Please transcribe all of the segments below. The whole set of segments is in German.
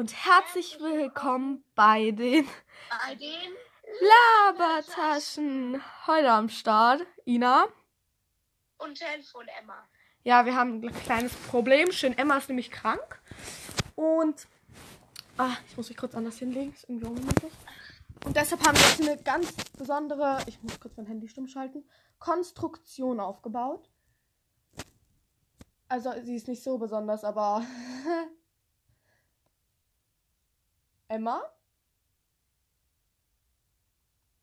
und herzlich willkommen bei den Bei den Labertaschen. Heute am Start, Ina. und Telefon Emma. Ja, wir haben ein kleines Problem. Schön, Emma ist nämlich krank. Und ah, ich muss mich kurz anders hinlegen. Ist irgendwie ungemütlich. Und deshalb haben wir jetzt eine ganz besondere, ich muss kurz mein Handy stumm schalten, Konstruktion aufgebaut. Also sie ist nicht so besonders, aber Emma?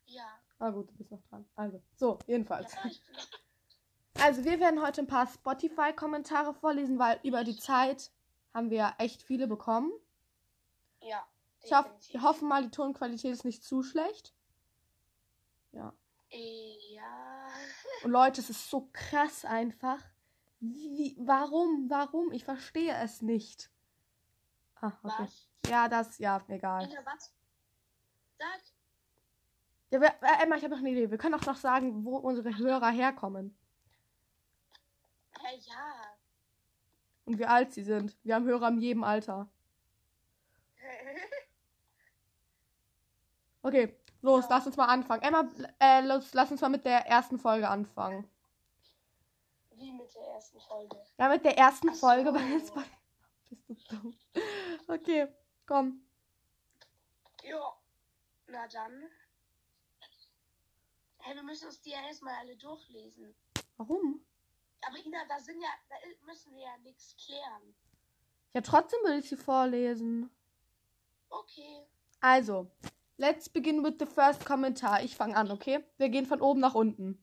Ja. Ah gut, du bist noch dran. Also, so, jedenfalls. ja ich Also wir werden heute ein paar Spotify-Kommentare vorlesen, weil über die Zeit haben wir echt viele bekommen. ja. Ich hoffe, definitiv. wir hoffen mal, die Tonqualität ist nicht zu schlecht. Ja. Ja. Und Leute, es ist so krass einfach. Wie, warum? Warum? Ich verstehe es nicht. Ah, okay. Was? Ja, das, ja, egal. Inter, was? Sag. Ja, wir, äh, Emma, ich habe noch eine Idee. Wir können auch noch sagen, wo unsere Hörer herkommen Hä, ja. und wie alt sie sind. Wir haben Hörer in jedem Alter. Okay, los, Ja. lass uns mal anfangen. Emma, äh, los, lass uns mal mit der ersten Folge anfangen. Wie mit der ersten Folge. Ja, mit der ersten Ach so. Folge bei jetzt Bist du dumm? Okay, komm. Ja. Na dann. Hä, wir müssen uns die ja erstmal alle durchlesen. Warum? Aber Ina, da sind ja, da müssen wir ja nichts klären. Ja, trotzdem will ich sie vorlesen. Okay. Also, let's begin with the first Kommentar. Ich fange an, okay? Wir gehen von oben nach unten.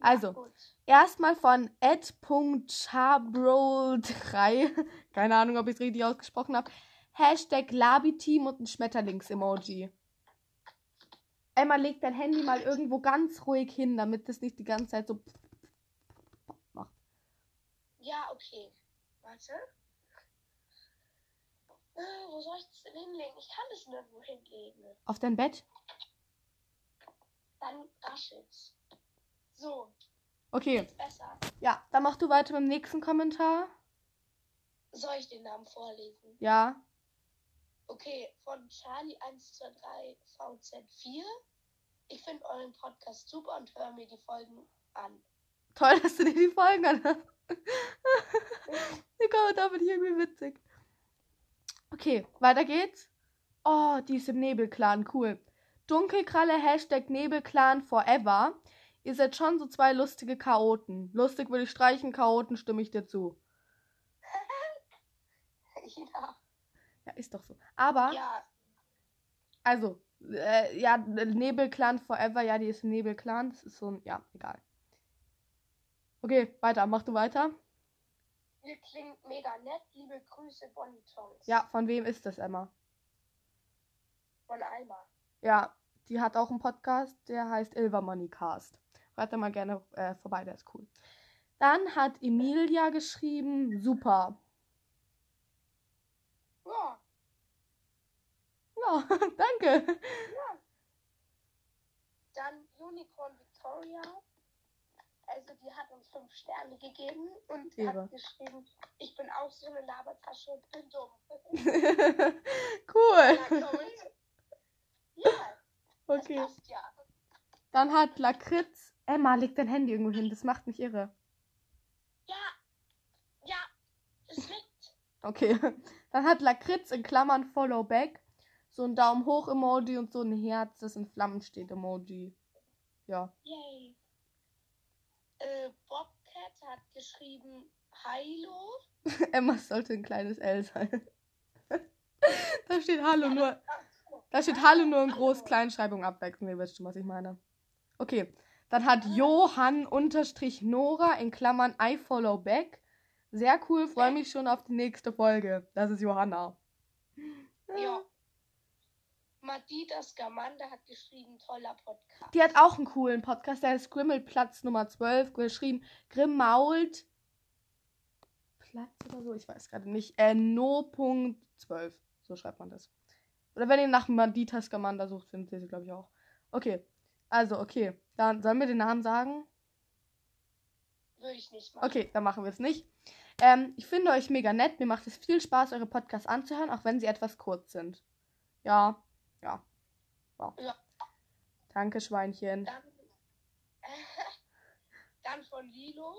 Also. Erstmal von ed.chabro3. Keine Ahnung, ob ich es richtig ausgesprochen habe. Hashtag Labiteam und ein Schmetterlings-Emoji. Emma, leg dein Handy mal irgendwo ganz ruhig hin, damit es nicht die ganze Zeit so macht. Ja, okay. Warte. Äh, wo soll ich das denn hinlegen? Ich kann es nirgendwo hinlegen. Auf dein Bett? Dann raschelt's. So, Okay. besser. Ja, dann mach du weiter mit dem nächsten Kommentar. Soll ich den Namen vorlesen? Ja. Okay, von Charlie123 VZ4. Ich finde euren Podcast super und höre mir die Folgen an. Toll, dass du dir die Folgen anhörst. die Kommentar finde ich irgendwie witzig. Okay, weiter geht's. Oh, die ist im Nebelclan, cool. Dunkelkralle, Hashtag Nebelclan forever. Ihr seid schon so zwei lustige Chaoten. Lustig würde ich streichen, Chaoten stimme ich dir zu. ja. Ja, ist doch so. Aber, Ja, also, äh, ja, Nebelclan forever, ja, die ist im Nebelclan. Das ist so ein, ja, egal. Okay, weiter, mach du weiter. ihr klingt mega nett. Liebe Grüße, Bonnie Tongs. Ja, von wem ist das, Emma? Von Alma. Ja, die hat auch einen Podcast, der heißt Ilva Da mal gerne äh, vorbei, der ist cool. Dann hat Emilia geschrieben, super. Ja, Ja, danke. dann Unicorn Victoria. Also die hat uns fünf Sterne gegeben und Ehre. hat geschrieben, ich bin auch so eine Labertasche und bin dumm. cool. Ja, ja Okay. passt ja. Dann hat Lakritz, Emma, leg dein Handy irgendwo hin, das macht mich irre. Ja, ja, es liegt. Okay. Dann hat Lakritz in Klammern Follow Back so ein Daumen hoch Emoji und so ein Herz, das in Flammen steht Emoji. Ja. Yay. Äh, Bobcat hat geschrieben, Hallo. Emma sollte ein kleines L sein. da steht Hallo nur. Da steht Hallo nur in Groß-Kleinschreibung abwechselnd. Ihr wisst schon, was ich meine. Okay. Dann hat Johann unterstrich Nora in Klammern I follow back. Sehr cool, freue mich schon auf die nächste Folge. Das ist Johanna. Ja. Madidas Gamanda hat geschrieben, toller Podcast. Die hat auch einen coolen Podcast, der ist Grimmelplatz Nummer 12, geschrieben Grimmault Platz oder so, ich weiß gerade nicht. Äh, no.12, so schreibt man das. Oder wenn ihr nach Maditas Gamanda sucht, findet ihr sie, glaube ich, auch. Okay, also, okay. Dann sollen wir den Namen sagen? Würde ich nicht machen. Okay, dann machen wir es nicht. Ähm, ich finde euch mega nett. Mir macht es viel Spaß, eure Podcasts anzuhören, auch wenn sie etwas kurz sind. Ja, ja. Wow. Ja. Danke, Schweinchen. Dann, dann von Lilo.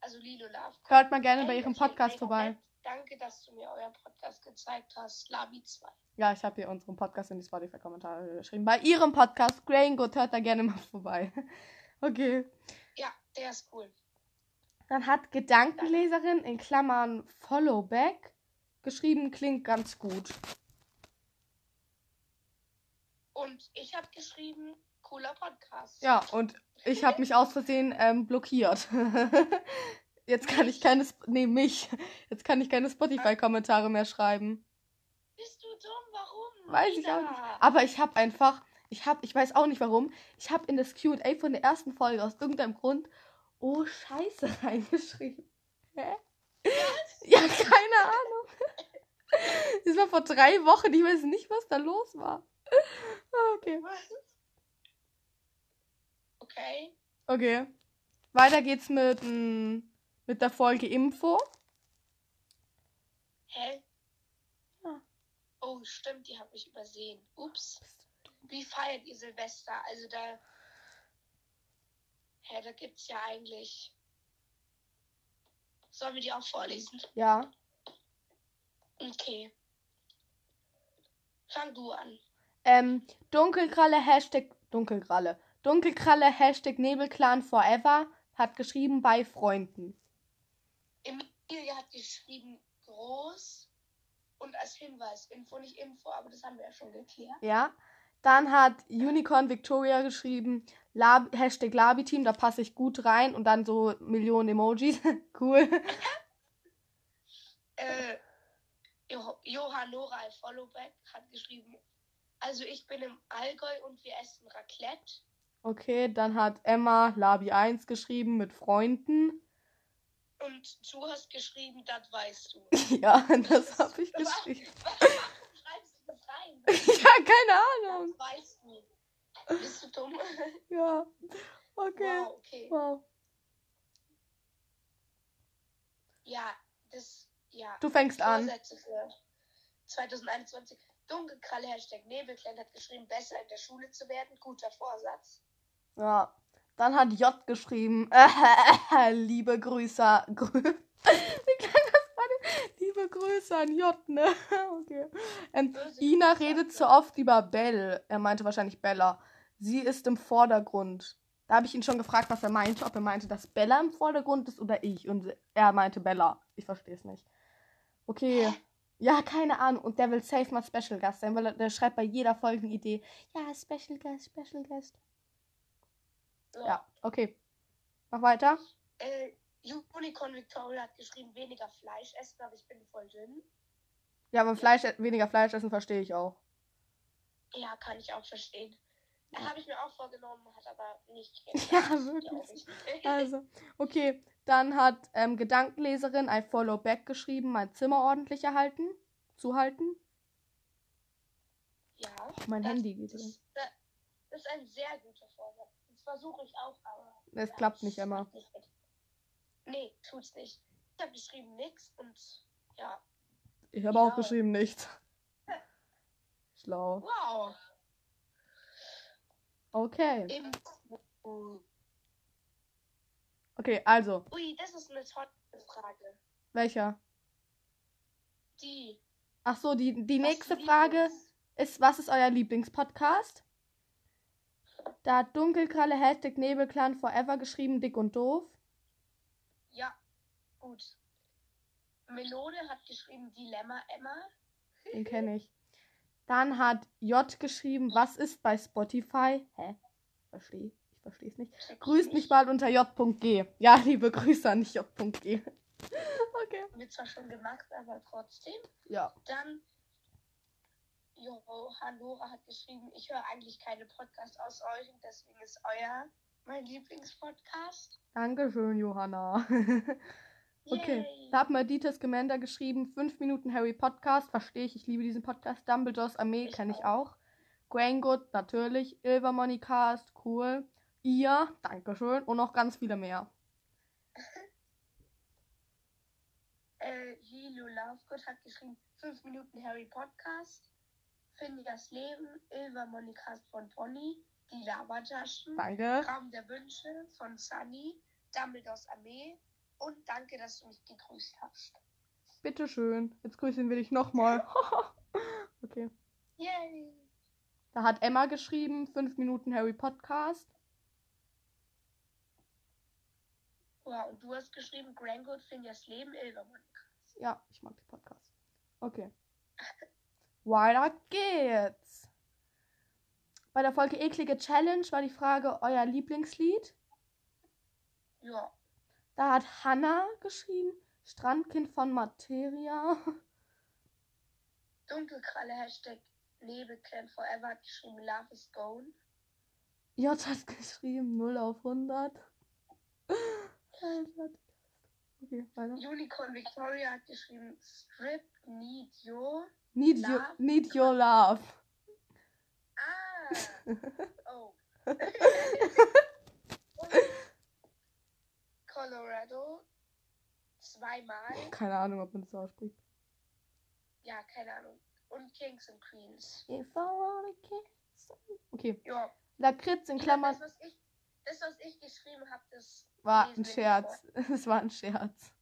Also Lilo Love. Hört mal gerne bei Hey, ihrem Podcast vorbei. nett. Danke, dass du mir euren Podcast gezeigt hast. Labi 2. Ja, ich habe hier unseren Podcast in die Spotify-Kommentare geschrieben. Bei ihrem Podcast, Grain Good, hört da gerne mal vorbei. Okay. Ja, der ist cool. Dann hat Gedankenleserin in Klammern Followback geschrieben, klingt ganz gut. Und ich habe geschrieben, cooler Podcast. Ja, und ich habe mich aus Versehen ähm, blockiert. Jetzt kann ich keine, Sp nee, mich. Jetzt kann ich keine Spotify-Kommentare mehr schreiben. Bist du dumm? Warum? Weiß ich auch nicht. Aber ich habe einfach, ich habe, ich weiß auch nicht warum, ich habe in das Q&A von der ersten Folge aus irgendeinem Grund, oh Scheiße, reingeschrieben. Hä? Ja, keine Ahnung. Das war vor drei Wochen, ich weiß nicht, was da los war. Ah, Okay. Okay. Okay. Weiter geht's mit, mm, mit der Folge Info. Hä? Ja. Oh, stimmt, die habe ich übersehen. Ups. Wie feiert ihr Silvester? Also da. Hä, da gibt's ja eigentlich. Sollen wir die auch vorlesen? Ja. Okay. Fang du an. Ähm, Dunkelkralle, Hashtag, Dunkelkralle. Dunkelkralle, Hashtag Nebelclan Forever hat geschrieben bei Freunden. Emilia hat geschrieben groß und als Hinweis Info, nicht Info, aber das haben wir ja schon geklärt. Ja. Dann hat Unicorn Victoria geschrieben, Lab, Hashtag Labiteam, da passe ich gut rein und dann so Millionen Emojis. cool. Äh, jo Johann Nora Followback hat geschrieben, also ich bin im Allgäu und wir essen Raclette. Okay, dann hat Emma Labi 1 geschrieben mit Freunden. Und du hast geschrieben, das weißt du. ja, das habe ich geschrieben. Warum schreibst du das rein? ja, keine Ahnung. Das weißt du. Bist du dumm? Ja. Okay. Wow, okay. Wow. Ja, das, ja. Du fängst an. Vorsätze für 2021. Dunkelkralle Hashtag Nebelklein hat geschrieben, besser in der Schule zu werden. Guter Vorsatz. Ja. Dann hat J geschrieben, äh, liebe Grüße. Grü Wie klang das gerade? Liebe Grüße an J, ne? Okay. Ähm, Ina redet zu oft über Belle. Er meinte wahrscheinlich Bella. Sie ist im Vordergrund. Da habe ich ihn schon gefragt, was er meinte. Ob er meinte, dass Bella im Vordergrund ist oder ich. Und er meinte Bella. Ich verstehe es nicht. Okay. Ja, keine Ahnung. Und der will safe mal Special Gast sein, weil er, der schreibt bei jeder Folgenidee. Ja, Special Guest, Special Guest. Ja, okay. Mach weiter. Äh, Unicorn Victoria hat geschrieben, weniger Fleisch essen, aber ich bin voll dünn. Ja, aber Fleisch, weniger Fleisch essen verstehe ich auch. Ja, kann ich auch verstehen. Äh, Habe ich mir auch vorgenommen, hat aber nicht Ja, geklappt, wirklich. glaub ich. Also, okay. Dann hat ähm, Gedankenleserin ein Follow Back geschrieben, mein Zimmer ordentlich erhalten. Zuhalten. ja. Oh, mein Handy geht das, das, ist ein sehr guter Vorsatz. Versuche ich auch, aber. Es ja, klappt nicht immer. nicht. Nee, tut's nicht. Ich habe geschrieben nix und ja. Ich habe auch geschrieben nichts. Schlau. Wow. Okay. Im Okay, also, Ui, das ist eine tolle Frage. welcher? Die. Ach so, die, die was nächste Frage ist, was ist euer Lieblingspodcast? Da hat Dunkelkralle Hashtag Nebelclan Forever geschrieben, dick und doof. Ja, gut. Melode hat geschrieben Dilemma Emma. Den kenne ich. Dann hat J geschrieben, was ist bei Spotify? Hä? Verstehe. Ich verstehe es nicht. Grüßt ich mich bald unter j.g. Ja, liebe Grüße an j.g. okay. Wird zwar schon gemacht, aber trotzdem. Ja. Dann Johann Nora hat geschrieben, ich höre eigentlich keine Podcasts aus euch und deswegen ist euer mein Lieblingspodcast. Dankeschön, Johanna. okay. Yay. Da hat Meditas Gemenda geschrieben, 5 Minuten Harry Podcast. Verstehe ich, ich liebe diesen Podcast. Dumbledores Armee kenne ich auch. Graingood, natürlich. Ilvermoney Cast, cool. Ihr, Dankeschön. Und noch ganz viele mehr. äh, Lilo Lovegood hat geschrieben 5 Minuten Harry Podcast. Finjas Leben, Ilva Monikast von Pony, die Lavataschen, Danke. Raum der Wünsche von Sunny, Dumbledores Armee und danke, dass du mich gegrüßt hast. Bitteschön. Jetzt grüßen wir dich nochmal. okay. Yay! Da hat Emma geschrieben, 5 Minuten Harry Podcast. Ja, und du hast geschrieben, Grangood, Finjas Leben, Ilva Monikast. Ja, ich mag die Podcast. Okay. Weiter geht's. Bei der Folge Eklige Challenge war die Frage euer Lieblingslied. Ja, Da hat Hannah geschrieben, Strandkind von Materia. Dunkelkralle, Hashtag Nebelclan Forever hat geschrieben, Love is Gone. J hat geschrieben 0 auf 100. Okay, weiter. Unicorn Victoria hat geschrieben, Strip Need Your. Need, Love. need your love. Ah! Oh. Colorado. Zweimal. Keine Ahnung, ob man das so ausspricht. Ja, keine Ahnung. Und Kings and Queens. If I wanna kiss. Okay. Ja. Lakritz in Klammern Das, was ich, das, was ich geschrieben habe, das war ein Scherz. Es war ein Scherz.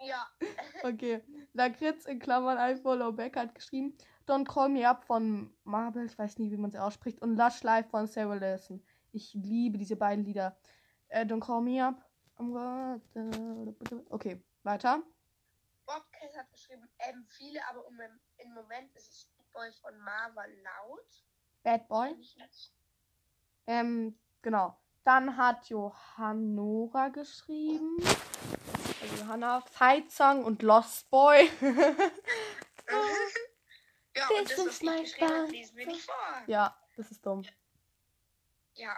Ja. Okay. Lakritz in Klammern I follow back hat geschrieben. Don't Call Me Up von Marble, ich weiß nie, wie man sie ausspricht. Und Lush Life von Sarah Lawson. Ich liebe diese beiden Lieder. Äh, Don't Call Me Up. Okay, weiter. Bobcat hat geschrieben, ähm, viele, aber im, im Moment ist es Big Boy von Marva laut. Bad Boy. Ähm, genau. Dann hat Johannora geschrieben. Johanna, Fight Song und Lost Boy. ja, This und das, is was my ich geschrieben habe, band. lesen wir nicht vor. ja, das ist dumm. Ja.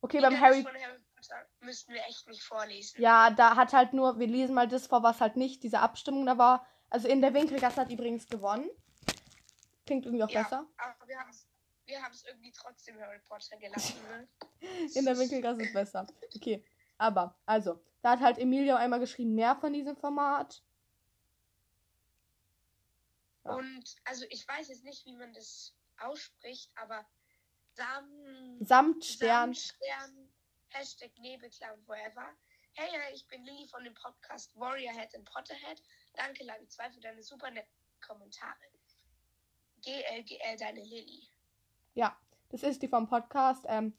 Okay, Lieder beim Harry. Potter müssten wir echt nicht vorlesen. Ja, da hat halt nur, wir lesen mal das vor, was halt nicht diese Abstimmung da war. Also in der Winkelgasse hat übrigens gewonnen. Klingt irgendwie auch Ja, besser. aber wir haben es wir haben's irgendwie trotzdem Harry Potter gelassen, ne? In der Winkelgasse ist besser. Okay, aber, also, da hat halt Emilio einmal geschrieben, mehr von diesem Format. Ja. Und, also ich weiß jetzt nicht, wie man das ausspricht, aber Sam... Samt Stern. Stern, Hashtag Nebelclown Forever. Hey, hey, ich bin Lilly von dem Podcast Warriorhead and Potterhead. Danke, Labi 2, für deine super netten Kommentare. GLGL, deine Lilly. Ja, das ist die vom Podcast. Ähm,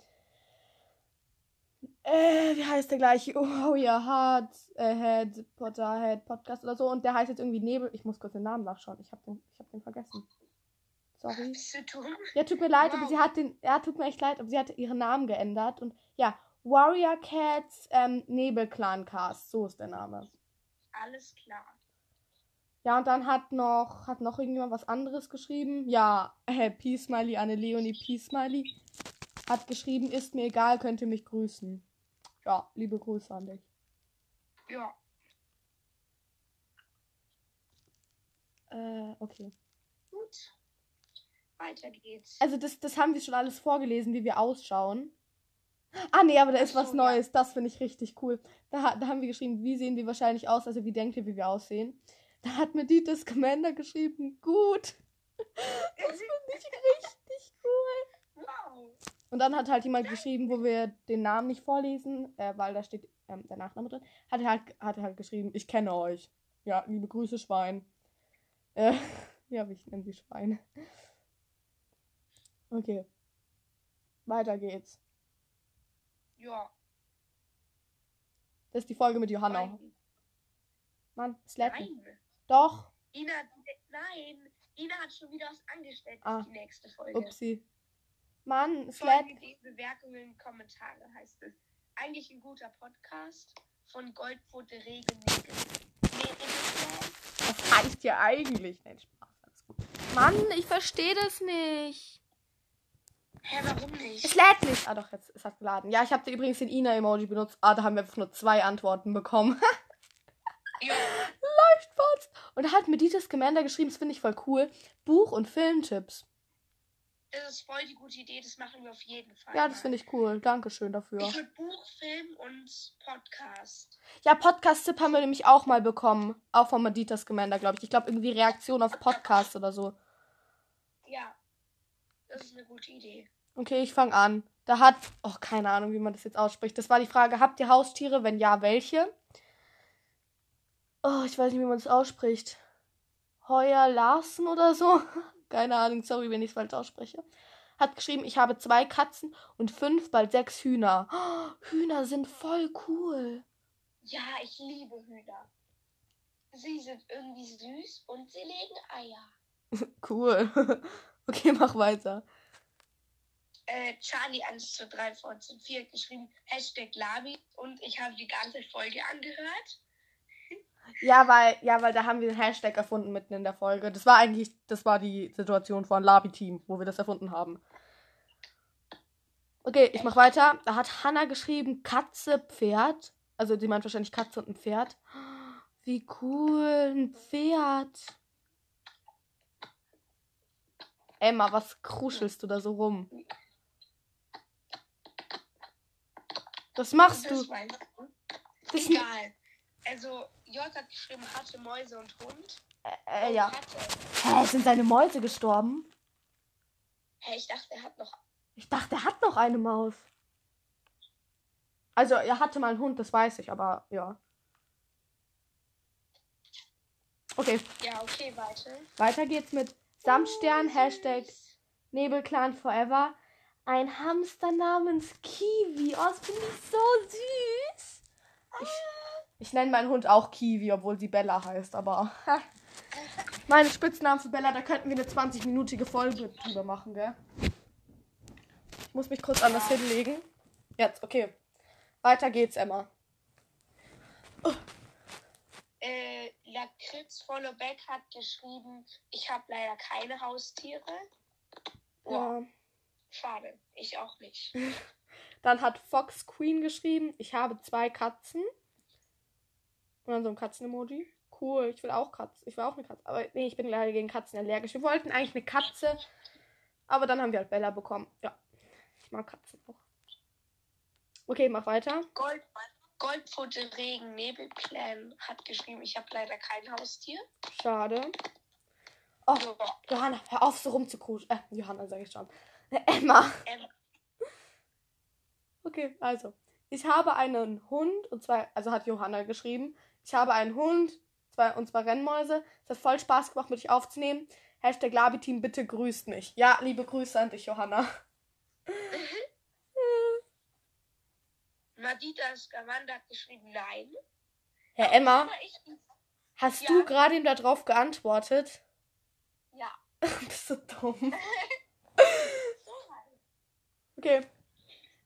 äh, wie heißt der gleich? Oh ja, Hard, äh, Head, Potterhead, Podcast oder so. Und der heißt jetzt irgendwie Nebel. Ich muss kurz den Namen nachschauen. Ich habe den, ich hab den vergessen. Sorry. Bist du dumm? Ja, tut mir leid, aber Wow. sie hat den. Ja, tut mir echt leid, aber sie hat ihren Namen geändert. Und ja, Warrior Cats ähm, Nebelclan Cast. So ist der Name. Alles klar. Ja, und dann hat noch, hat noch irgendjemand was anderes geschrieben. Ja, äh, Peace Smiley, Anne Leonie Peace Smiley hat geschrieben, ist mir egal, könnt ihr mich grüßen. Ja, liebe Grüße an dich. Ja. Äh, okay. Gut. Weiter geht's. Also das, das haben wir schon alles vorgelesen, wie wir ausschauen. Ah nee, aber da ist Ach was so, Neues. Das finde ich richtig cool. Da, da haben wir geschrieben, wie sehen wir wahrscheinlich aus, also wie denkt ihr, wie wir aussehen. Da hat mir Dietes Commander geschrieben, gut. Das finde ich richtig. Und dann hat halt jemand geschrieben, wo wir den Namen nicht vorlesen, äh, weil da steht ähm, der Nachname drin, hat er halt, hat halt geschrieben, ich kenne euch. Ja, liebe Grüße, Schwein. Äh, ja, ich nenne sie Schwein. Okay. Weiter geht's. Ja. Das ist die Folge mit Johanna. Nein. Mann, Slacken. Nein. Doch. Ina, nein. Ina hat schon wieder was angestellt Ah. die nächste Folge. Upsi. Mann. Folgenideen, Bewertungen, Kommentare heißt es. Eigentlich ein guter Podcast von Goldpfote Regelnägel. Was heißt hier eigentlich? Nein, Spaß, alles gut. Mann, ich verstehe das nicht. Hä, warum Es nicht? lädt nicht. Ah doch, jetzt es hat geladen. Ja, ich habe übrigens den Ina-Emoji benutzt. Ah, da haben wir einfach nur zwei Antworten bekommen. Ja, Läuft was. Und da hat mir Dietes Commander geschrieben, das finde ich voll cool. Buch- und Filmtipps. Das ist voll die gute Idee, das machen wir auf jeden Fall. Ja, das finde ich cool. Dankeschön dafür. Ich würde Buch, Film und Podcast. Ja, Podcast-Tipp haben wir nämlich auch mal bekommen. Auch von Meditas Gemender, glaube ich. Ich glaube, irgendwie Reaktion auf Podcast oder so. Ja, das ist eine gute Idee. Okay, ich fange an. Da hat, oh, keine Ahnung, wie man das jetzt ausspricht. Das war die Frage, habt ihr Haustiere? Wenn ja, welche? Oh, ich weiß nicht, wie man das ausspricht. Heuer Larsen oder so? Keine Ahnung, sorry, wenn ich es falsch ausspreche. Hat geschrieben, ich habe zwei Katzen und fünf, bald sechs Hühner. Oh, Hühner sind voll cool. Ja, ich liebe Hühner. Sie sind irgendwie süß und sie legen Eier. Cool. Okay, mach weiter. Äh, Charlie 1 zu 3 14 4 hat geschrieben, Hashtag Labi und ich habe die ganze Folge angehört. Ja, weil, ja, weil da haben wir den Hashtag erfunden mitten in der Folge. Das war eigentlich, das war die Situation von Labi-Team, wo wir das erfunden haben. Okay, ich mach weiter. Da hat Hannah geschrieben, Katze, Pferd. Also sie meint wahrscheinlich Katze und ein Pferd. Wie cool, ein Pferd. Emma, was kruschelst du da so rum? Was machst du? Das ich. Das, Egal. Also, J hat geschrieben, hatte Mäuse und Hund. äh, Und ja. Hä, sind seine Mäuse gestorben? Hey, ich dachte, er hat noch. Ich dachte, er hat noch eine Maus. Also, er hatte mal einen Hund, das weiß ich, aber ja. Okay, Ja, okay, weiter. weiter geht's mit Samstern, Hashtag Nebelclan Forever. Ein Hamster namens Kiwi. Oh, das finde ich so süß. Ich, ich nenne meinen Hund auch Kiwi, obwohl sie Bella heißt, aber. Meine Spitznamen für Bella, da könnten wir eine 20-minütige Folge drüber machen, gell? Ich muss mich kurz anders hinlegen. Jetzt, okay. Weiter geht's, Emma. Äh, Lakritz Followback hat geschrieben, ich habe leider keine Haustiere. Boah, Ja. schade. Ich auch nicht. Dann hat Fox Queen geschrieben, ich habe zwei Katzen. Und dann so ein Katzen-Emoji. Cool, ich will auch Katzen. Ich will auch eine Katze. Aber nee, ich bin leider gegen Katzen allergisch. Wir wollten eigentlich eine Katze. Aber dann haben wir halt Bella bekommen. Ja. Ich mag Katzen auch. Okay, mach weiter. Gold, Goldpfote Regen Nebelplan hat geschrieben, ich habe leider kein Haustier. Schade. Oh, So, Johanna, hör auf so rumzukruschen. Äh, Johanna sage ich schon. Äh, Emma. ähm, Okay, also. Ich habe einen Hund und zwei, also hat Johanna geschrieben. Ich habe einen Hund zwei, und zwei Rennmäuse. Es hat voll Spaß gemacht, mit dich aufzunehmen. Hashtag Labi-Team, bitte grüßt mich. Ja, liebe Grüße an dich, Johanna. Madita Scamanda hat geschrieben, nein. Herr Emma, Aber ich, hast Ja. du gerade ihm darauf geantwortet? ja. Bist du dumm. So halt. Okay.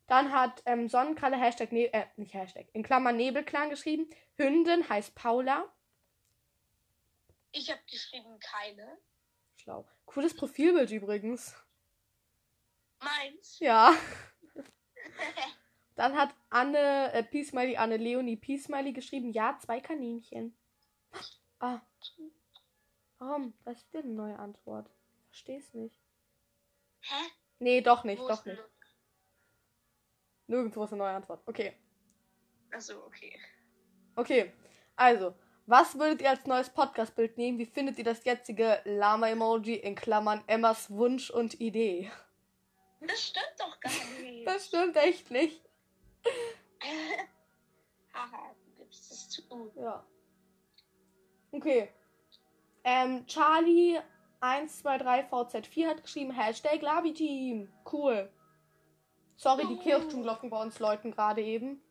Dann hat ähm, Sonnenkralle Hashtag, ne äh, nicht Hashtag, in Klammern Nebelclan geschrieben. Hündin heißt Paula. Ich habe geschrieben, keine. Schlau. Cooles Profilbild übrigens. Meins. Ja. Dann hat Anne, äh, Peace-Smiley, Anne Leonie Peace-Smiley geschrieben, ja, zwei Kaninchen. Ah. Warum? Was ist denn eine neue Antwort? Versteh's nicht. Hä? Nee, doch nicht, Wo doch nicht. denn- Nirgendwo ist eine neue Antwort. Okay. Achso, okay. Okay. Also, was würdet ihr als neues Podcast-Bild nehmen? Wie findet ihr das jetzige Lama-Emoji in Klammern Emmas Wunsch und Idee? Das stimmt doch gar nicht. Das stimmt echt nicht. Haha, du gibst es zu. Ja. Okay. Ähm, Charlie 123VZ4 hat geschrieben, Hashtag Labi-Team. Cool. Sorry, die Oh. Kirchturmglocken bei uns läuten gerade eben.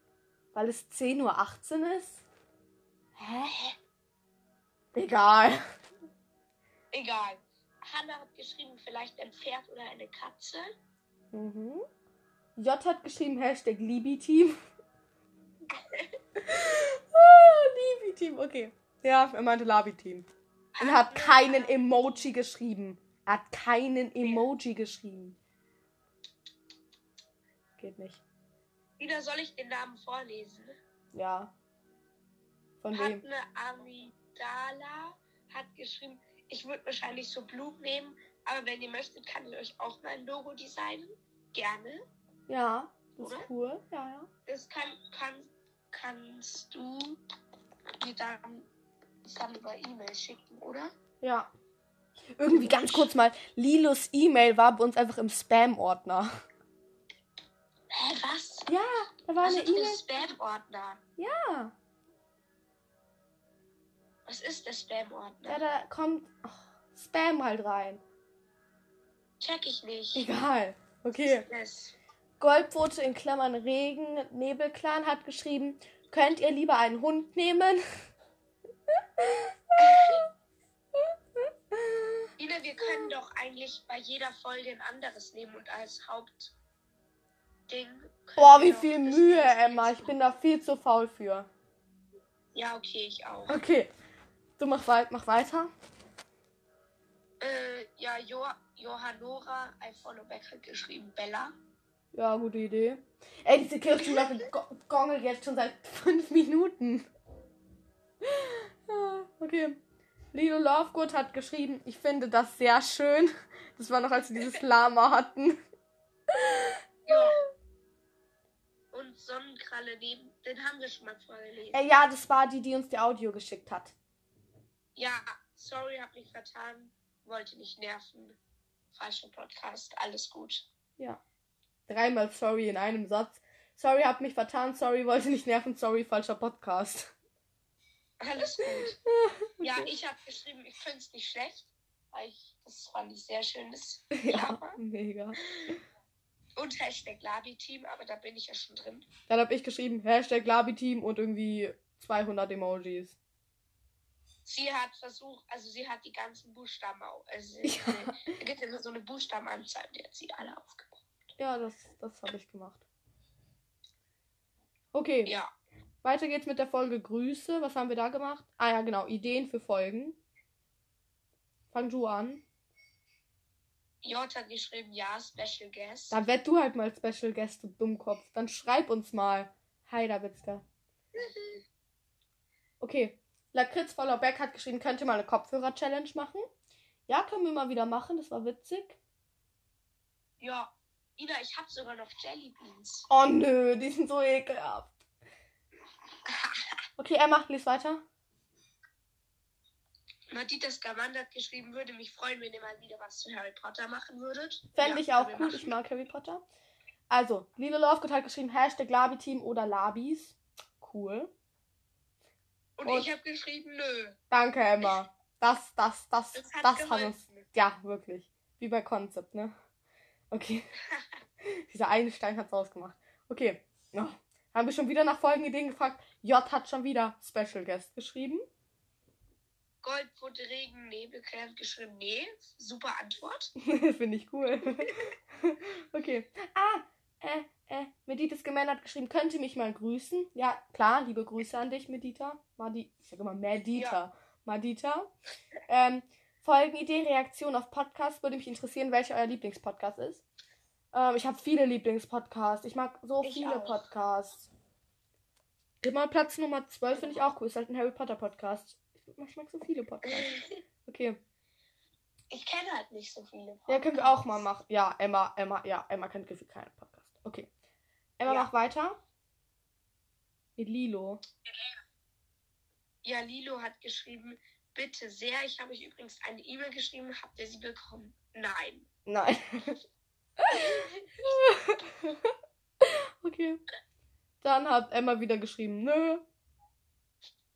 Weil es 10.18 Uhr ist. Hä? Egal. Egal. Hannah hat geschrieben, vielleicht ein Pferd oder eine Katze. Mhm. J hat geschrieben, Hashtag Libi-Team. ah, Libi-Team, okay. Ja, er meinte Labi-Team. Und er hat keinen Emoji geschrieben. Er hat keinen Emoji geschrieben. Geht nicht. Wieder soll ich den Namen vorlesen. Ja. Von wem? Padme Amidala hat geschrieben, ich würde wahrscheinlich so Blumen nehmen, Aber wenn ihr möchtet, kann ich euch auch mal ein Logo designen. Gerne. Ja, das ist Oder? cool. Ja, ja. Das kann, kann, kannst du mir dann, dann über E-Mail schicken, oder? Ja. Irgendwie ganz kurz mal, Lilos E-Mail war bei uns einfach im Spam-Ordner. Hä, was? Ja, da war Was eine ist E-Mail. der Spam-Ordner? Ja. Was ist der Spam-Ordner? Ja, da kommt ach, Spam halt rein. Check ich nicht. Egal. Okay. Das. Goldpfote in Klammern Regen Nebelclan hat geschrieben, könnt ihr lieber einen Hund nehmen? Ina, wir können doch eigentlich bei jeder Folge ein anderes nehmen und als Hauptding. Können Boah, wie viel Mühe, Emma. Ich bin da viel zu faul für. Ja, okay, ich auch. Okay. Du mach, wei mach weiter. Äh, ja, jo Johannora, I follow back hat geschrieben, Bella. Ja, gute Idee. Ey, diese Kirchenglocke go- gongelt jetzt schon seit fünf Minuten. Ja, okay. Lilo Lovegood hat geschrieben, ich finde das sehr schön. Das war noch, als wir dieses Lama hatten. Ja. Sonnenkralle neben, den haben wir schon mal vorgelesen. Äh, ja, das war die, die uns die Audio geschickt hat. Ja, sorry, hab mich vertan. Wollte nicht nerven. Falscher Podcast, alles gut. Ja. Dreimal sorry in einem Satz. Sorry, hab mich vertan. Sorry, wollte nicht nerven. Sorry, falscher Podcast. Alles gut. Ja, ich habe geschrieben, ich finde es nicht schlecht. Weil ich, das fand ich sehr schönes Ja, mega. Und Hashtag Labi-Team, aber da bin ich ja schon drin. Dann hab ich geschrieben, Hashtag Labi-Team und irgendwie 200 Emojis. Sie hat versucht, also sie hat die ganzen Buchstaben. Also Ja. es gibt immer so eine Buchstabenanzahl, die hat sie alle aufgebaut. Ja, das, das habe ich gemacht. Okay, Ja. weiter geht's mit der Folge Grüße. Was haben wir da gemacht? Ah ja, genau, Ideen für Folgen. Fang du an. J hat geschrieben, ja, Special Guest. Dann werd du halt mal Special Guest, du Dummkopf. Dann schreib uns mal. Hi, Davidska. Okay. Lakritz voller Beck hat geschrieben, könnt ihr mal eine Kopfhörer-Challenge machen? Ja, können wir mal wieder machen. Das war witzig. Ja. Ina, ich habe sogar noch Jelly Beans. Oh nö, die sind so ekelhaft. Okay, Emma, lies weiter. Scamand hat geschrieben, würde mich freuen, wenn ihr mal wieder was zu Harry Potter machen würdet. Fände Ja, ich auch gut. Ich mag Harry Potter. Also, Lilo Lovegood hat geschrieben, Hashtag Labi-Team oder Labis. Cool. Und, Und- ich habe geschrieben, nö. Danke, Emma. Das, das, das, Das hat das hat uns. Ja, wirklich. Wie bei Concept, ne? Okay. Dieser eine Stein hat's ausgemacht. Okay. Oh. Haben wir schon wieder nach Folgenideen gefragt. J hat schon wieder Special Guest geschrieben. Goldpfote, Regen, Nebelcreme geschrieben, nee. Super Antwort. Finde ich cool. okay. Ah, äh, äh, Meditas Gemein hat geschrieben, könnt ihr mich mal grüßen? Ja, klar, liebe Grüße an dich, Medita. Madi, ich sag immer Medita. Madita. Ähm, Folgenidee, Reaktion auf Podcast. Würde mich interessieren, welcher euer Lieblingspodcast ist. Ähm, ich habe viele Lieblingspodcasts. Ich mag so Ich viele auch. Podcasts. Gib mal Platz Nummer 12, finde ich auch cool. Ist halt ein Harry Potter Podcast. Ich mag, so viele Podcasts. Okay. Ich kenne halt nicht so viele. Ja, können wir auch mal machen. Ja, Emma, Emma, ja, Emma kennt gefühlt keinen Podcast. Okay. Emma, Ja. mach weiter. Mit Lilo. Ja, Lilo hat geschrieben, bitte sehr. Ich habe euch übrigens eine E-Mail geschrieben. Habt ihr sie bekommen? Nein. Nein. okay. Dann hat Emma wieder geschrieben, nö.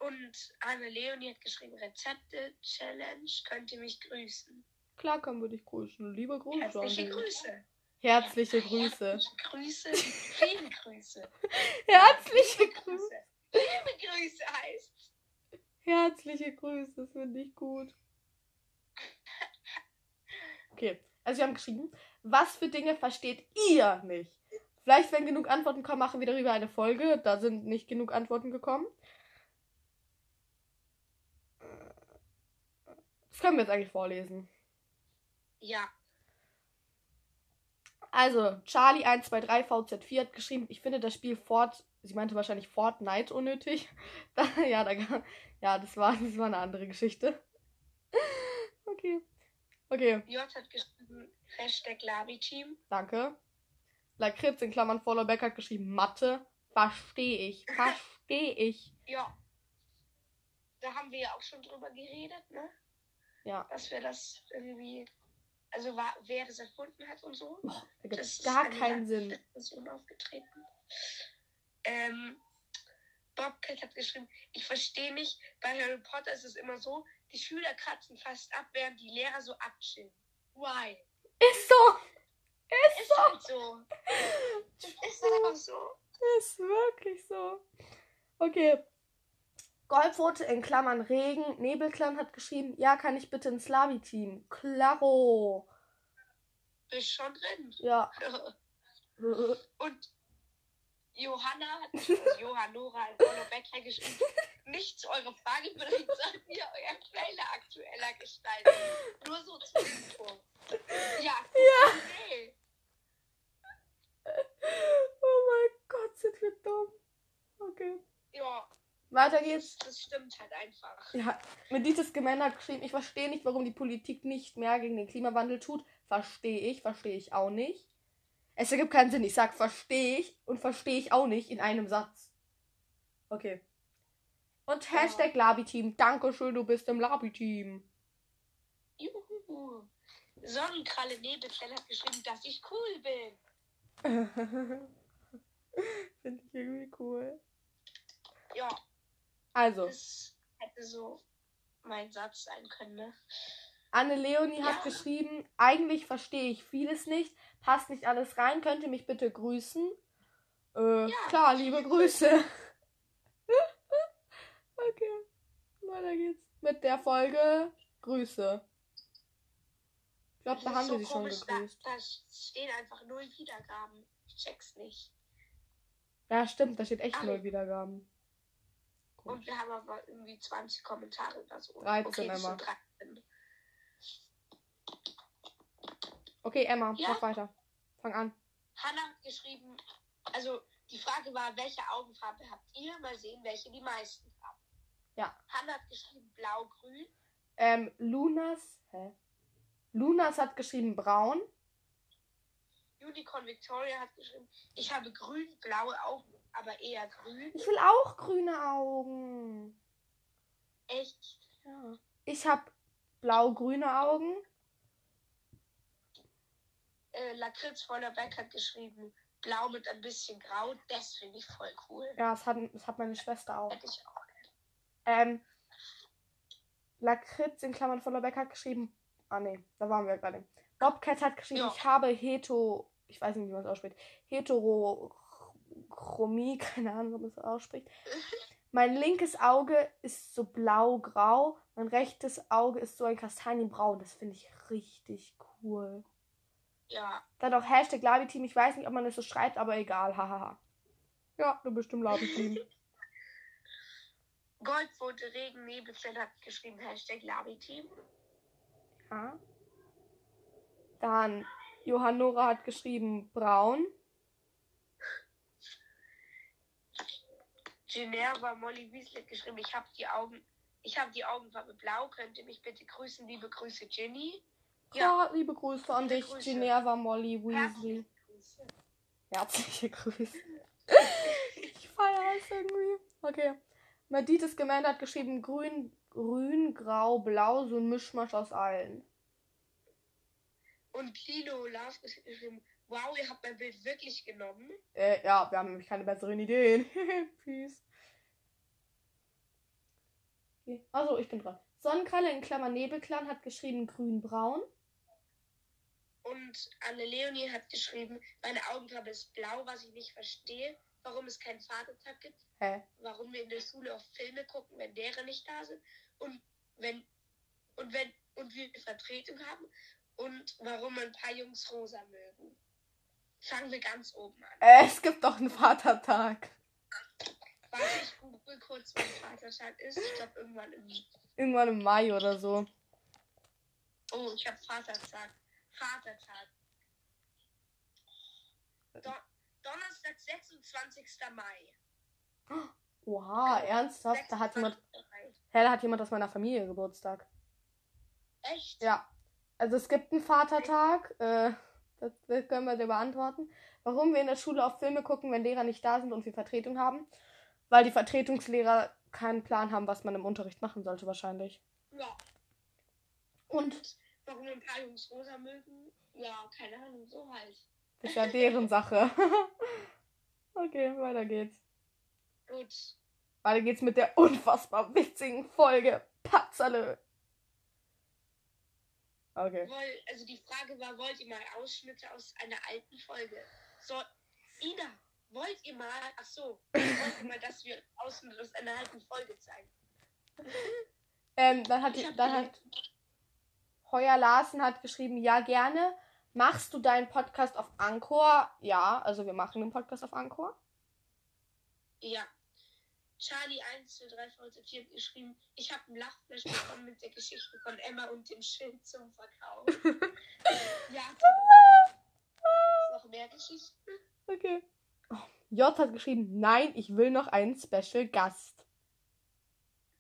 Und Anne Leonie hat geschrieben, Rezepte-Challenge. Könnt ihr mich grüßen? Klar können wir dich grüßen. Liebe Grüße. Herzliche. Grüße. Herzliche Grüße. Herzliche Grüße. Viele Grüße. Herzliche Grüße. Liebe Grüße heißt. Herzliche Grüße, das finde ich gut. Okay, also wir haben geschrieben, was für Dinge versteht ihr nicht? Vielleicht, wenn genug Antworten kommen, machen wir darüber eine Folge. Da sind nicht genug Antworten gekommen. Das können wir jetzt eigentlich vorlesen. Ja. Also, Charlie123 VZ4 hat geschrieben, ich finde das Spiel Fort, sie meinte wahrscheinlich Fortnite unnötig. Da, ja, da, ja, das war, das war eine andere Geschichte. Okay. Okay, J hat geschrieben Hashtag Labi-Team. danke. Lakritz in Klammern Followback hat geschrieben Mathe. Verstehe ich. Verstehe ich. Ja. Da haben wir ja auch schon drüber geredet, ne? Ja. Dass wir das irgendwie. Also war, wer das erfunden hat und so. Gibt Das ist gar eine keinen Sinn. Diskussion aufgetreten. Ähm, Bobcat hat geschrieben, ich verstehe nicht, bei Harry Potter ist es immer so, die Schüler kratzen fast ab, während die Lehrer so abchillen. Why? Ist so. Ist Ist so. halt so. Das ist einfach so. Ist wirklich so. Okay. Goldfote in Klammern Regen. Nebelclan hat geschrieben, ja, kann ich bitte ins Lavi-Team? Klaro. Bist schon drin. Ja. Und Johanna hat Johannora Back geschrieben, nicht zu eurer Frage bringt, sollten wir euer Trailer aktueller gestalten. Nur so zur Info. Ja, ja. Nee. Oh mein Gott, sind wir dumm. Okay. Ja, Weiter geht's. das stimmt halt einfach. Ja, mit dieses Gemeinde hat geschrieben, ich verstehe nicht, warum die Politik nicht mehr gegen den Klimawandel tut. Verstehe ich, verstehe ich auch nicht. Es ergibt keinen Sinn. Ich sag verstehe ich und verstehe ich auch nicht in einem Satz. Okay. Und Hashtag Labi-Team. Dankeschön, du bist im Labi-Team. Juhu. Sonnenkralle Nebelzell hat geschrieben, dass ich cool bin. Finde ich irgendwie cool. Ja, Also, das hätte so mein Satz sein können, ne? Anne Leonie hat Ja. geschrieben, eigentlich verstehe ich vieles nicht, passt nicht alles rein, könnt ihr mich bitte grüßen? Äh, Ja. klar, liebe Grüße. okay, weiter geht's mit der Folge Grüße. Ich glaube, da haben ist wir so sie schon gegrüßt. Da, da stehen einfach null Wiedergaben. Ich check's nicht. Ja, stimmt, da steht echt Alle. null Wiedergaben. Und wir haben aber irgendwie 20 Kommentare oder so. 13 okay, Emma. sind 13. Okay, Emma, Ja. mach weiter. Fang an. Hannah hat geschrieben, also die Frage war, welche Augenfarbe habt ihr? Mal sehen, welche die meisten haben. Ja. Hannah hat geschrieben blau-grün. Ähm, Lunas, hä? Lunas hat geschrieben braun. Unicorn Victoria hat geschrieben, ich habe grün-blaue Augen, aber eher grün. Ich will auch grüne Augen. Echt? Ja. Ich habe blau-grüne Augen. Äh, Lakritz voller Beck hat geschrieben, blau mit ein bisschen grau. Das finde ich voll cool. Ja, das hat, das hat meine Schwester auch. Hätte ich auch. Ähm, Lakritz in Klammern voller Beck hat geschrieben. Ah, nee, da waren wir gerade. Bobcat hat geschrieben, Ja. ich habe Heto. Ich weiß nicht, wie man es ausspricht. Heterochromie, keine Ahnung, wie man es ausspricht. Mein linkes Auge ist so blau-grau. Mein rechtes Auge ist so ein kastanienbraun. Das finde ich richtig cool. Ja, Dann auch Hashtag Labi-Team. Ich weiß nicht, ob man das so schreibt, aber egal. Hahaha. ja, du bist im Labi-Team. Goldpfote Regen Nebelzell hat geschrieben, Hashtag Labi-Team. Ja. Dann Johannora hat geschrieben braun. Geneva Molly Weasley hat geschrieben, ich habe die Augen, ich habe die Augenfarbe blau, könnt ihr mich bitte grüßen, liebe Grüße Ginny. Ja, liebe Grüße an dich, Grüße. Geneva Molly Weasley. Herzliche Grüße. Ich feiere es irgendwie. Okay. Medites Gemeinde hat geschrieben grün, grün, grau, blau, so ein Mischmasch aus allen. Und Lilo Love hat geschrieben, wow, ihr habt mein Bild wirklich genommen. Äh, ja, wir haben nämlich keine besseren Ideen. Peace. Okay. Also, ich bin dran. Sonnenkralle in Klammern Nebelclan hat geschrieben grün-braun. Und Anne Leonie hat geschrieben, meine Augenfarbe ist blau, was ich nicht verstehe, warum es keinen Vatertag gibt, Hä? warum wir in der Schule auf Filme gucken, wenn deren nicht da sind und wenn und wenn und wir Vertretung haben und warum ein paar Jungs rosa mögen. Fangen wir ganz oben an. Äh, es gibt doch einen Vatertag. Warte, ich google kurz, wann Vatertag ist. Ich glaube irgendwann im Irgendwann im Mai oder so. Oh, ich habe Vatertag. Vatertag. Do Donnerstag, 26. Mai. Oha, ernsthaft? Da hat jemand. 26. Mai. Hä, da hat jemand aus meiner Familie Geburtstag. Echt? Ja. Also es gibt einen Vatertag. Äh, das, das können wir dir beantworten. Warum wir in der Schule auf Filme gucken, wenn Lehrer nicht da sind und wir Vertretung haben? Weil die Vertretungslehrer keinen Plan haben, was man im Unterricht machen sollte, wahrscheinlich. Ja. Und Warum ein paar Jungs rosa mögen? Ja, keine Ahnung, so halt. das ist ja deren Sache. okay, weiter geht's. Gut. Weiter geht's mit der unfassbar witzigen Folge. Patzerlö. Okay. Woll, also die Frage war, wollt ihr mal Ausschnitte aus einer alten Folge? So, Ina, wollt ihr mal, ach so, wollt ihr mal, dass wir Ausschnitte aus einer alten Folge zeigen? Ähm, dann hat, Ich die, dann hat Heuer Larsen hat geschrieben, ja gerne. Machst du deinen Podcast auf Anchor? Ja, also wir machen den Podcast auf Anchor. Ja. Charlie 1 2, 3 4 hat geschrieben, ich habe ein Lachflash bekommen mit der Geschichte von Emma und dem Schild zum Verkauf. ja, gibt's noch mehr Geschichten? Okay. Oh, J hat geschrieben, nein, ich will noch einen Special Gast.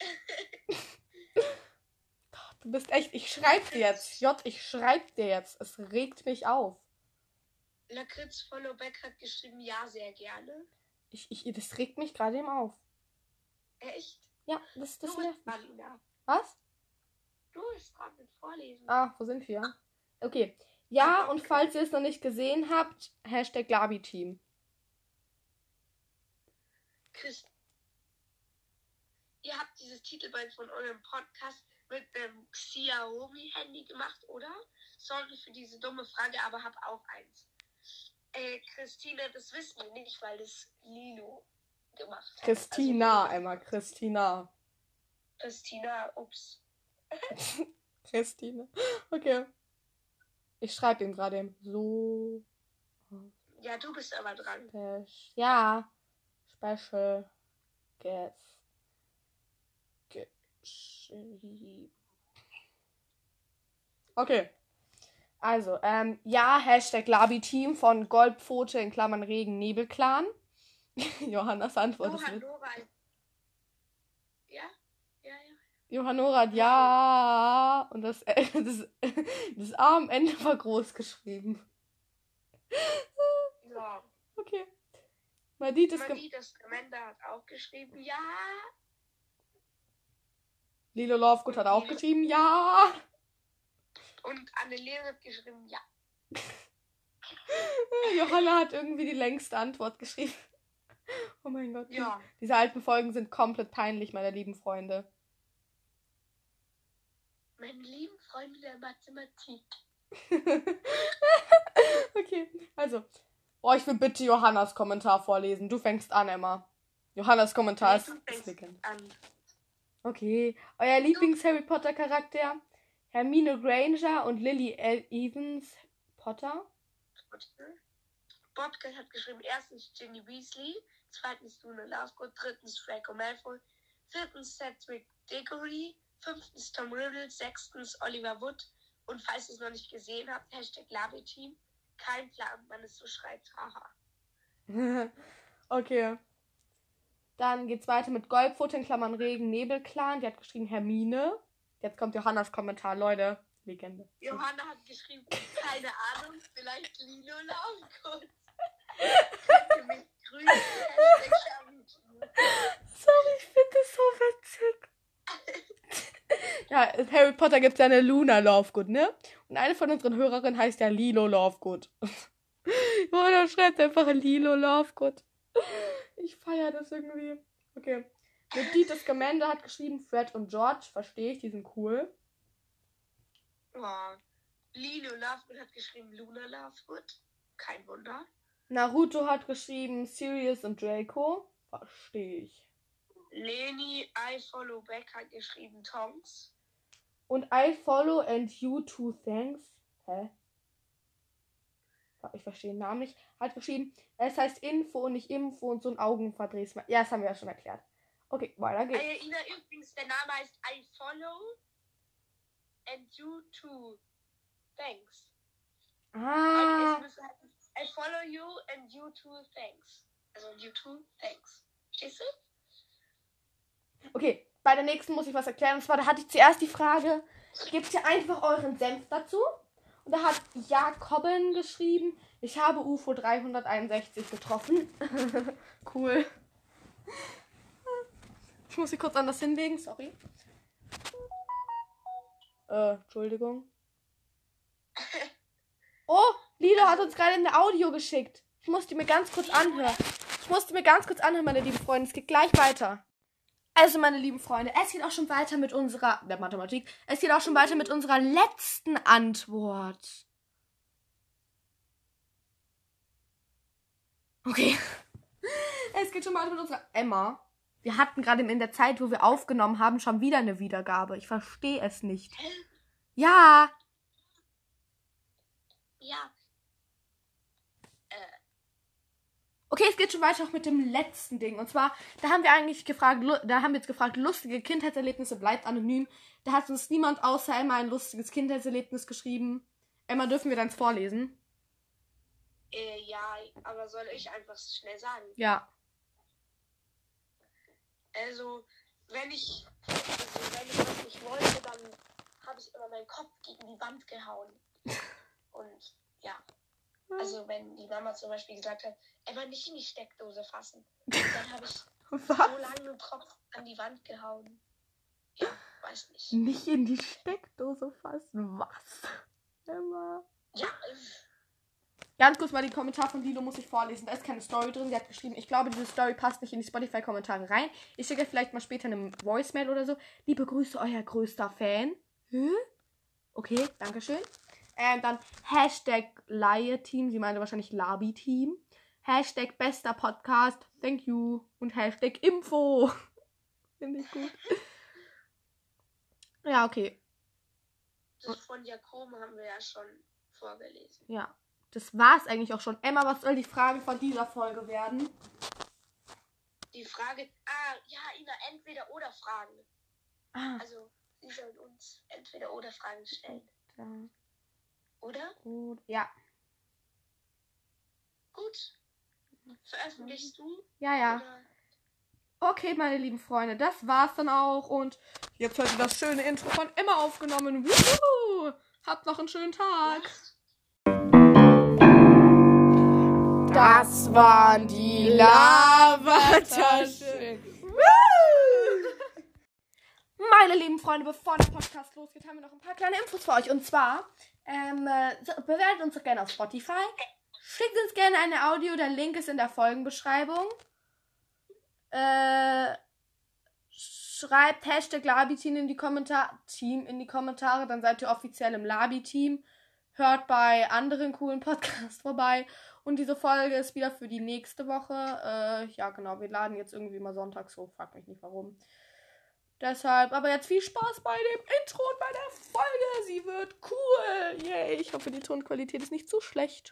Du bist echt, ich schreib dir jetzt. J, ich schreib dir jetzt. Es regt mich auf. Lakritz Followback hat geschrieben, ja, sehr gerne. Ich, ich, das regt mich gerade eben auf. Echt? Ja, das, das du nervt mich. Was? Du bist dran mit Vorlesen. Ah, wo sind wir? Okay. Ja, und falls ihr es noch nicht gesehen habt, Hashtag Labi-Team. Chris, ihr habt dieses Titelbild von eurem Podcast mit einem Xiaomi-Handy gemacht, oder? Sorry für diese dumme Frage, aber hab auch eins. Äh, Christine, das wissen wir nicht, weil das Lilo gemacht hat. Christina, Also, Emma, Christina. Christina, ups. Christine. Okay. Ich schreibe ihm gerade. So. Ja, du bist aber dran. Ja. Special Guest. Okay. Also, ähm, ja, Hashtag Labi-Team von Goldpfote in Klammern Regen Nebelclan. Johannas Antwort ist Johann mit. Nora. Ja? Ja, ja. Johannora hat ja. Und das, das, das A am Ende war groß geschrieben. Ja. Okay. Madid ist Amanda hat auch geschrieben, ja. Lilo Lovegood hat auch geschrieben, ja. Und Annelene hat geschrieben, ja. Johanna hat irgendwie die längste Antwort geschrieben. Oh mein Gott. Ja. Diese alten Folgen sind komplett peinlich, meine lieben Freunde. Meine lieben Freunde der Mathematik. okay, also. Oh, ich will bitte Johannas Kommentar vorlesen. Du fängst an, Emma. Johannas Kommentar ist, du ist an. Okay. Euer Lieblings-Harry Potter-Charakter? Hermine Granger und Lily L. Evans Potter? Bobcat hat geschrieben, erstens Ginny Weasley, zweitens Luna Lovegood, drittens Draco Malfoy, viertens Cedric Diggory, fünftens Tom Riddle, sechstens Oliver Wood und falls ihr es noch nicht gesehen habt, Hashtag Labi-Team, kein Plan, wann es so schreibt, haha. okay. Dann geht's weiter mit Goldpfote in Klammern Regen Nebelclan. Die hat geschrieben Hermine. Jetzt kommt Johannas Kommentar, Leute. Legende. Johanna hat geschrieben, keine Ahnung, vielleicht Lilo Lovegood. Sorry, ich finde das so witzig. ja, in Harry Potter gibt es ja eine Luna Lovegood, ne? Und eine von unseren Hörerinnen heißt ja Lilo Lovegood. Johanna schreibt einfach Lilo Lovegood. Ich feiere das irgendwie. Okay. Medita Scamander hat geschrieben, Fred und George, verstehe ich, die sind cool. Oh. Lilo Lovegood hat geschrieben, Luna Lovegood. Kein Wunder. Naruto hat geschrieben, Sirius und Draco. Verstehe ich. Leni I Follow Back hat geschrieben, Tonks. Und I follow and you too thanks. Hä? Ich verstehe den Namen nicht. Hat geschrieben, es heißt Info und nicht Info und so ein Augenverdrehs. Ja, das haben wir ja schon erklärt. Okay, weiter geht's. Äh, Ina, übrigens, der Name heißt I Follow and You Too. Thanks. Also, Ah, es müsste heißen, I follow you and you too thanks. Also you too thanks. Verstehst du? okay. Bei der nächsten muss ich was erklären. Und zwar, da hatte ich zuerst die Frage, gebt ihr einfach euren Senf dazu. Und da hat Jakoben geschrieben, ich habe UFO 361 getroffen. cool. Ich muss sie kurz anders hinlegen, sorry. Äh, Entschuldigung. Oh, Lilo hat uns gerade eine Audio geschickt. Ich musste mir ganz kurz anhören. Ich musste mir ganz kurz anhören, meine lieben Freunde. Es geht gleich weiter. Also, meine lieben Freunde, es geht auch schon weiter mit unserer, der Mathematik, es geht auch schon weiter mit unserer letzten Antwort. Okay. Es geht schon weiter mit unserer Emma. Wir hatten gerade in der Zeit, wo wir aufgenommen haben, schon wieder eine Wiedergabe. Ich verstehe es nicht. Ja. Ja. Okay, es geht schon weiter auch mit dem letzten Ding. Und zwar, da haben wir eigentlich gefragt, da haben wir jetzt gefragt, lustige Kindheitserlebnisse bleibt anonym. Da hat uns niemand außer Emma ein lustiges Kindheitserlebnis geschrieben. Emma, dürfen wir deins vorlesen? Äh, ja, aber soll ich einfach schnell sagen? Ja. Also, wenn ich, also wenn ich was nicht wollte, dann habe ich immer meinen Kopf gegen die Wand gehauen. Und ja, also wenn die Mama zum Beispiel gesagt hat, immer nicht in die Steckdose fassen, dann habe ich so lange dem Kopf an die Wand gehauen. Ja, weiß nicht. Nicht in die Steckdose fassen. Was? Emma. Ja, Ganz kurz mal den Kommentar von Lilo muss ich vorlesen. Da ist keine Story drin. Sie hat geschrieben, ich glaube, diese Story passt nicht in die Spotify-Kommentare rein. Ich schicke vielleicht mal später eine Voicemail oder so. Liebe Grüße, euer größter Fan. Hä? Okay, Dankeschön. Ähm, dann Hashtag Laie-Team. Sie meinte wahrscheinlich Labi-Team. Hashtag bester Podcast. Thank you. Und Hashtag Info. Finde ich gut. Ja, okay. das von Jakob haben wir ja schon vorgelesen. Ja. Das war's eigentlich auch schon. Emma, was soll die Frage von dieser Folge werden? Die Frage, ah, ja, immer entweder oder Fragen. Ah, Also, sie sollen uns entweder oder Fragen stellen. da. Oder? Gut. Ja. Gut. Veröffentlichst du? Ja, ja. Oder? Okay, meine lieben Freunde, das war's dann auch. Und jetzt hört ihr das schöne Intro von Emma aufgenommen. Wuhu! Habt noch einen schönen Tag. Das waren die Lavataschen. Meine lieben Freunde, bevor der Podcast losgeht, haben wir noch ein paar kleine Infos für euch. Und zwar, ähm, äh, so- bewertet uns doch gerne auf Spotify. Schickt uns gerne eine Audio, der Link ist in der Folgenbeschreibung. Äh, schreibt Hashtag Labi-Team in die Kommentare, Team in die Kommentare, dann seid ihr offiziell im Labi-Team. Hört bei anderen coolen Podcasts vorbei. Und diese Folge ist wieder für die nächste Woche. Äh, ja, genau, wir laden jetzt irgendwie mal sonntags hoch. Frag mich nicht warum. Deshalb, aber jetzt viel Spaß bei dem Intro und bei der Folge. Sie wird cool. Yay, ich hoffe, die Tonqualität ist nicht zu schlecht.